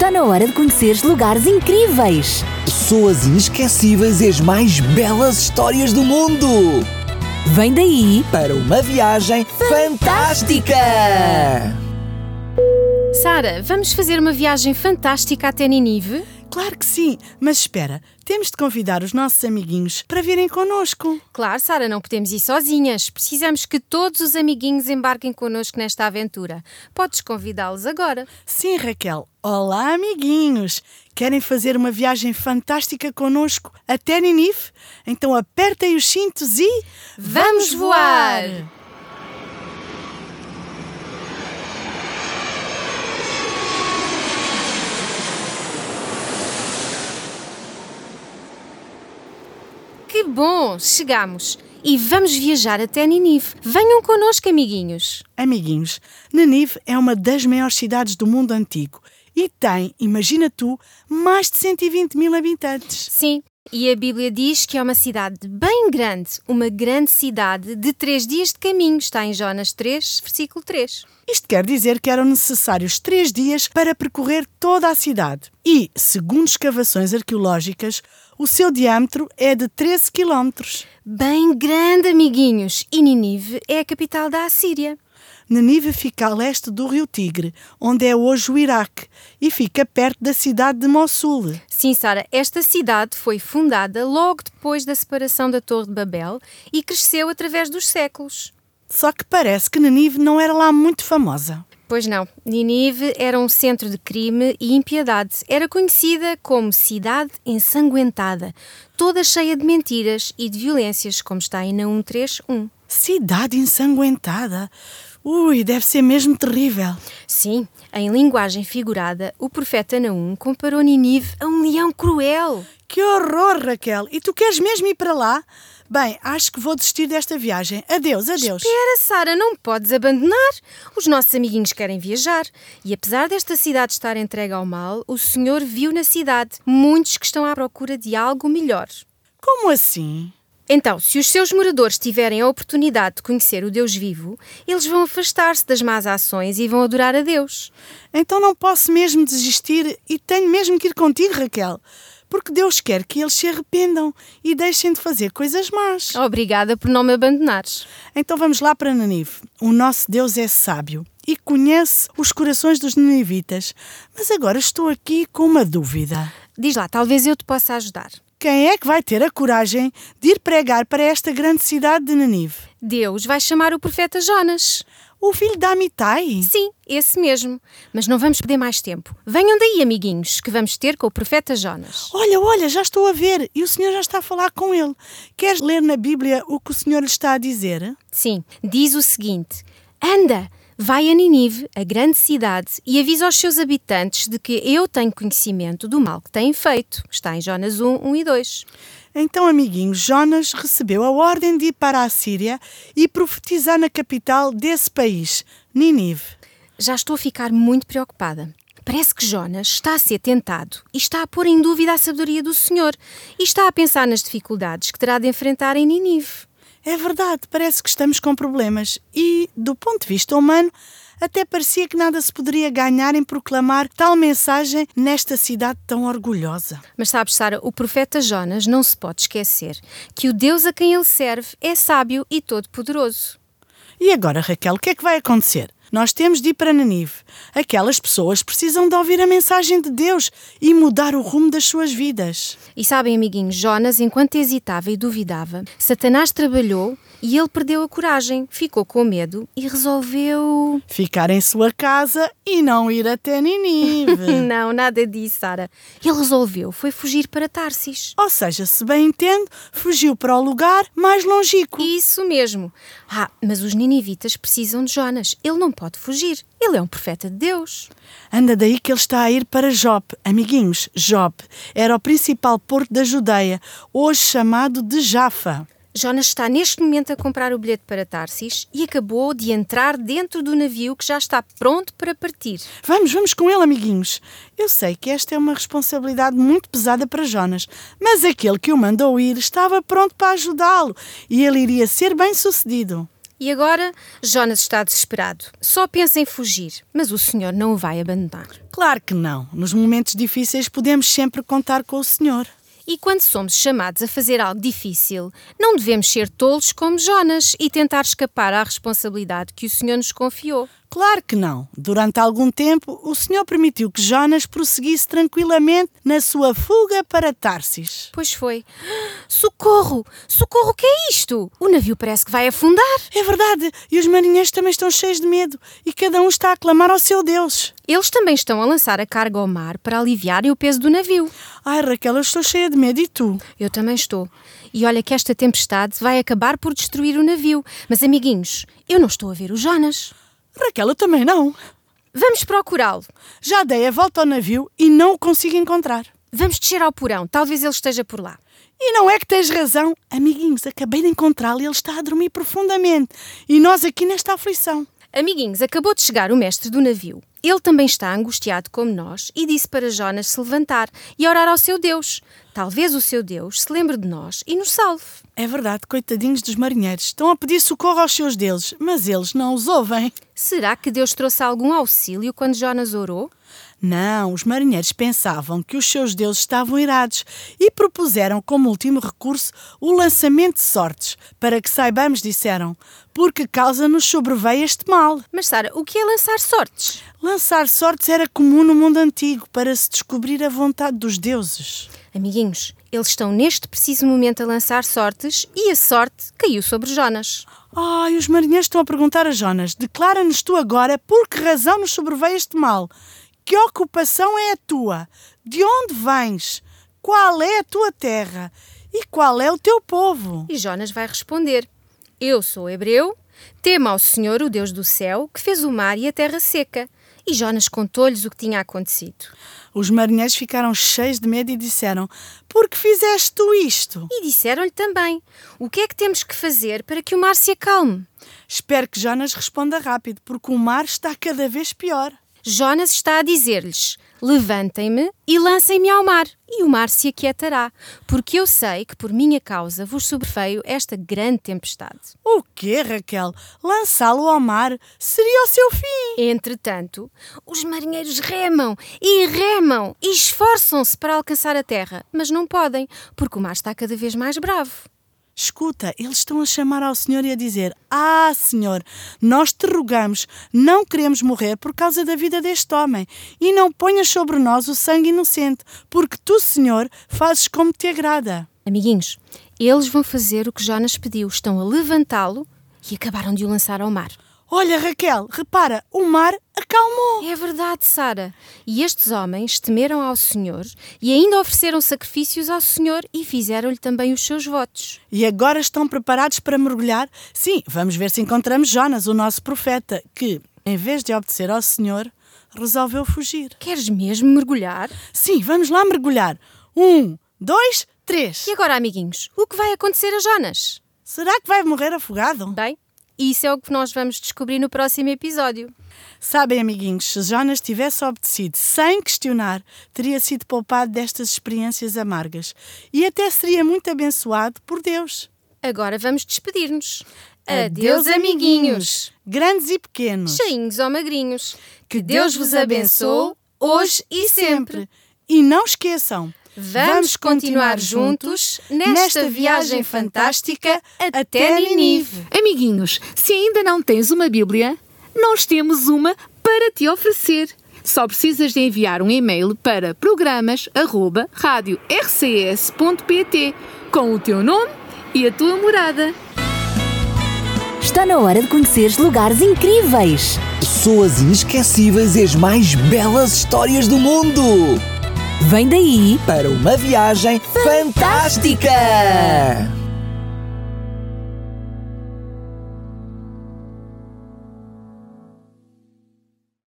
Está na hora de conheceres lugares incríveis. Pessoas inesquecíveis e as mais belas histórias do mundo. Vem daí Para uma viagem fantástica! Sara, vamos fazer uma viagem fantástica até Ninive? Claro que sim, mas espera, temos de convidar os nossos amiguinhos para virem connosco. Claro, Sara, não podemos ir sozinhas. Precisamos que todos os amiguinhos embarquem connosco nesta aventura. Podes convidá-los agora. Sim, Raquel. Olá, amiguinhos! Querem fazer uma viagem fantástica connosco até Ninive? Então apertem os cintos e. Vamos voar! Que bom! Chegamos! E vamos viajar até Ninive. Venham connosco, amiguinhos. Amiguinhos, Ninive é uma das maiores cidades do mundo antigo e tem, imagina tu, mais de 120 mil habitantes. Sim, e a Bíblia diz que é uma cidade bem grande, uma grande cidade de três dias de caminho. Está em Jonas 3, versículo 3. Isto quer dizer que eram necessários três dias para percorrer toda a cidade. E, segundo escavações arqueológicas, o seu diâmetro é de 13 quilómetros. Bem grande, amiguinhos. E Ninive é a capital da Assíria. Ninive fica a leste do rio Tigre, onde é hoje o Iraque, e fica perto da cidade de Mossul. Sim, Sara, esta cidade foi fundada logo depois da separação da Torre de Babel e cresceu através dos séculos. Só que parece que Ninive não era lá muito famosa. Pois não, Ninive era um centro de crime e impiedade. Era conhecida como cidade ensanguentada, toda cheia de mentiras e de violências, como está aí na 131. Cidade ensanguentada. Ui, deve ser mesmo terrível. Sim, em linguagem figurada, o profeta Naum comparou Ninive a um leão cruel. Que horror, Raquel! E tu queres mesmo ir para lá? Bem, acho que vou desistir desta viagem. Adeus, adeus. Espera, Sara, não podes abandonar. Os nossos amiguinhos querem viajar. E apesar desta cidade estar entregue ao mal, o Senhor viu na cidade muitos que estão à procura de algo melhor. Como assim? Então, se os seus moradores tiverem a oportunidade de conhecer o Deus vivo, eles vão afastar-se das más ações e vão adorar a Deus. Então não posso mesmo desistir e tenho mesmo que ir contigo, Raquel. Porque Deus quer que eles se arrependam e deixem de fazer coisas más. Obrigada por não me abandonares. Então vamos lá para Nanive. O nosso Deus é sábio e conhece os corações dos ninivitas. Mas agora estou aqui com uma dúvida. Diz lá, talvez eu te possa ajudar. Quem é que vai ter a coragem de ir pregar para esta grande cidade de Nanive? Deus vai chamar o profeta Jonas. O filho da Amitai? Sim, esse mesmo. Mas não vamos perder mais tempo. Venham daí, amiguinhos, que vamos ter com o profeta Jonas. Olha, olha, já estou a ver e o Senhor já está a falar com ele. Queres ler na Bíblia o que o Senhor lhe está a dizer? Sim, diz o seguinte: Anda, vai a Ninive, a grande cidade, e avisa aos seus habitantes de que eu tenho conhecimento do mal que têm feito. Está em Jonas 1, 1 e 2. Então, amiguinho, Jonas recebeu a ordem de ir para a Síria e profetizar na capital desse país, Ninive. Já estou a ficar muito preocupada. Parece que Jonas está a ser tentado e está a pôr em dúvida a sabedoria do Senhor e está a pensar nas dificuldades que terá de enfrentar em Ninive. É verdade, parece que estamos com problemas e, do ponto de vista humano, até parecia que nada se poderia ganhar em proclamar tal mensagem nesta cidade tão orgulhosa. Mas sabes, Sara, o profeta Jonas não se pode esquecer que o Deus a quem ele serve é sábio e todo-poderoso. E agora, Raquel, o que é que vai acontecer? Nós temos de ir para Nanive. Aquelas pessoas precisam de ouvir a mensagem de Deus e mudar o rumo das suas vidas. E sabem, amiguinhos, Jonas, enquanto hesitava e duvidava, Satanás trabalhou e ele perdeu a coragem, ficou com medo e resolveu. Ficar em sua casa e não ir até Ninive. Não, nada disso, Sara. Ele resolveu, foi fugir para Tarsis. Ou seja, se bem entendo, fugiu para o lugar mais longínquo. Isso mesmo. Ah, mas os ninivitas precisam de Jonas. Ele não pode fugir. Ele é um profeta de Deus. Anda daí que ele está a ir para Jope. Amiguinhos, Jope era o principal porto da Judeia, hoje chamado de Jafa. Jonas está neste momento a comprar o bilhete para Tarsis e acabou de entrar dentro do navio que já está pronto para partir. Vamos, vamos com ele, amiguinhos. Eu sei que esta é uma responsabilidade muito pesada para Jonas, mas aquele que o mandou ir estava pronto para ajudá-lo e ele iria ser bem sucedido. E agora, Jonas está desesperado. Só pensa em fugir, mas o Senhor não o vai abandonar. Claro que não. Nos momentos difíceis podemos sempre contar com o Senhor. E quando somos chamados a fazer algo difícil, não devemos ser tolos como Jonas e tentar escapar à responsabilidade que o Senhor nos confiou. Claro que não. Durante algum tempo, o Senhor permitiu que Jonas prosseguisse tranquilamente na sua fuga para Tarsis. Pois foi. Socorro! Socorro, o que é isto? O navio parece que vai afundar. É verdade, e os marinheiros também estão cheios de medo e cada um está a clamar ao seu Deus. Eles também estão a lançar a carga ao mar para aliviarem o peso do navio. Ai, Raquel, eu estou cheia de medo e tu? Eu também estou. E olha que esta tempestade vai acabar por destruir o navio. Mas, amiguinhos, eu não estou a ver o Jonas. Raquel, eu também não. Vamos procurá-lo. Já dei a volta ao navio e não o consigo encontrar. Vamos descer ao porão. Talvez ele esteja por lá. E não é que tens razão. Amiguinhos, acabei de encontrá-lo e ele está a dormir profundamente. E nós aqui nesta aflição. Amiguinhos, acabou de chegar o mestre do navio. Ele também está angustiado como nós e disse para Jonas se levantar e orar ao seu Deus. Talvez o seu Deus se lembre de nós e nos salve. É verdade, coitadinhos dos marinheiros. Estão a pedir socorro aos seus deuses, mas eles não os ouvem. Será que Deus trouxe algum auxílio quando Jonas orou? Não, os marinheiros pensavam que os seus deuses estavam irados e propuseram como último recurso o lançamento de sortes. Para que saibamos, disseram, porque causa-nos sobreveio este mal. Mas, Sara, o que é lançar sortes? Lançar sortes era comum no mundo antigo para se descobrir a vontade dos deuses. Amiguinhos, eles estão neste preciso momento a lançar sortes e a sorte caiu sobre Jonas. Ai, os marinheiros estão a perguntar a Jonas: declara-nos tu agora por que razão nos sobreveio este mal? Que ocupação é a tua? De onde vens? Qual é a tua terra? E qual é o teu povo? E Jonas vai responder: Eu sou hebreu, temo ao Senhor, o Deus do céu, que fez o mar e a terra seca. E Jonas contou-lhes o que tinha acontecido. Os marinheiros ficaram cheios de medo e disseram: Por que fizeste tu isto? E disseram-lhe também: O que é que temos que fazer para que o mar se acalme? Espero que Jonas responda rápido, porque o mar está cada vez pior. Jonas está a dizer-lhes: Levantem-me e lancem-me ao mar, e o mar se aquietará, porque eu sei que por minha causa vos sobreveio esta grande tempestade. O quê, Raquel? Lançá-lo ao mar seria o seu fim. Entretanto, os marinheiros remam e remam e esforçam-se para alcançar a terra, mas não podem, porque o mar está cada vez mais bravo. Escuta, eles estão a chamar ao Senhor e a dizer: Ah, Senhor, nós te rogamos, não queremos morrer por causa da vida deste homem, e não ponhas sobre nós o sangue inocente, porque tu, Senhor, fazes como te agrada. Amiguinhos, eles vão fazer o que Jonas pediu, estão a levantá-lo e acabaram de o lançar ao mar. Olha, Raquel, repara, o mar acalmou. É verdade, Sara. E estes homens temeram ao Senhor e ainda ofereceram sacrifícios ao Senhor e fizeram-lhe também os seus votos. E agora estão preparados para mergulhar? Sim, vamos ver se encontramos Jonas, o nosso profeta, que, em vez de obedecer ao Senhor, resolveu fugir. Queres mesmo mergulhar? Sim, vamos lá mergulhar. Um, dois, três. E agora, amiguinhos, o que vai acontecer a Jonas? Será que vai morrer afogado? Bem, isso é o que nós vamos descobrir no próximo episódio. Sabem, amiguinhos, se Jonas tivesse obedecido sem questionar, teria sido poupado destas experiências amargas e até seria muito abençoado por Deus. Agora vamos despedir-nos. Adeus, amiguinhos. Grandes e pequenos. Cheinhos ou magrinhos. Que Deus vos abençoe hoje e sempre. E não esqueçam, Vamos continuar juntos nesta viagem fantástica até Ninive. Amiguinhos, se ainda não tens uma Bíblia, nós temos uma para te oferecer. Só precisas de enviar um e-mail para programas@radiorcs.pt com o teu nome e a tua morada. Está na hora de conheceres lugares incríveis. Pessoas inesquecíveis e as mais belas histórias do mundo. Vem daí Para uma viagem fantástica.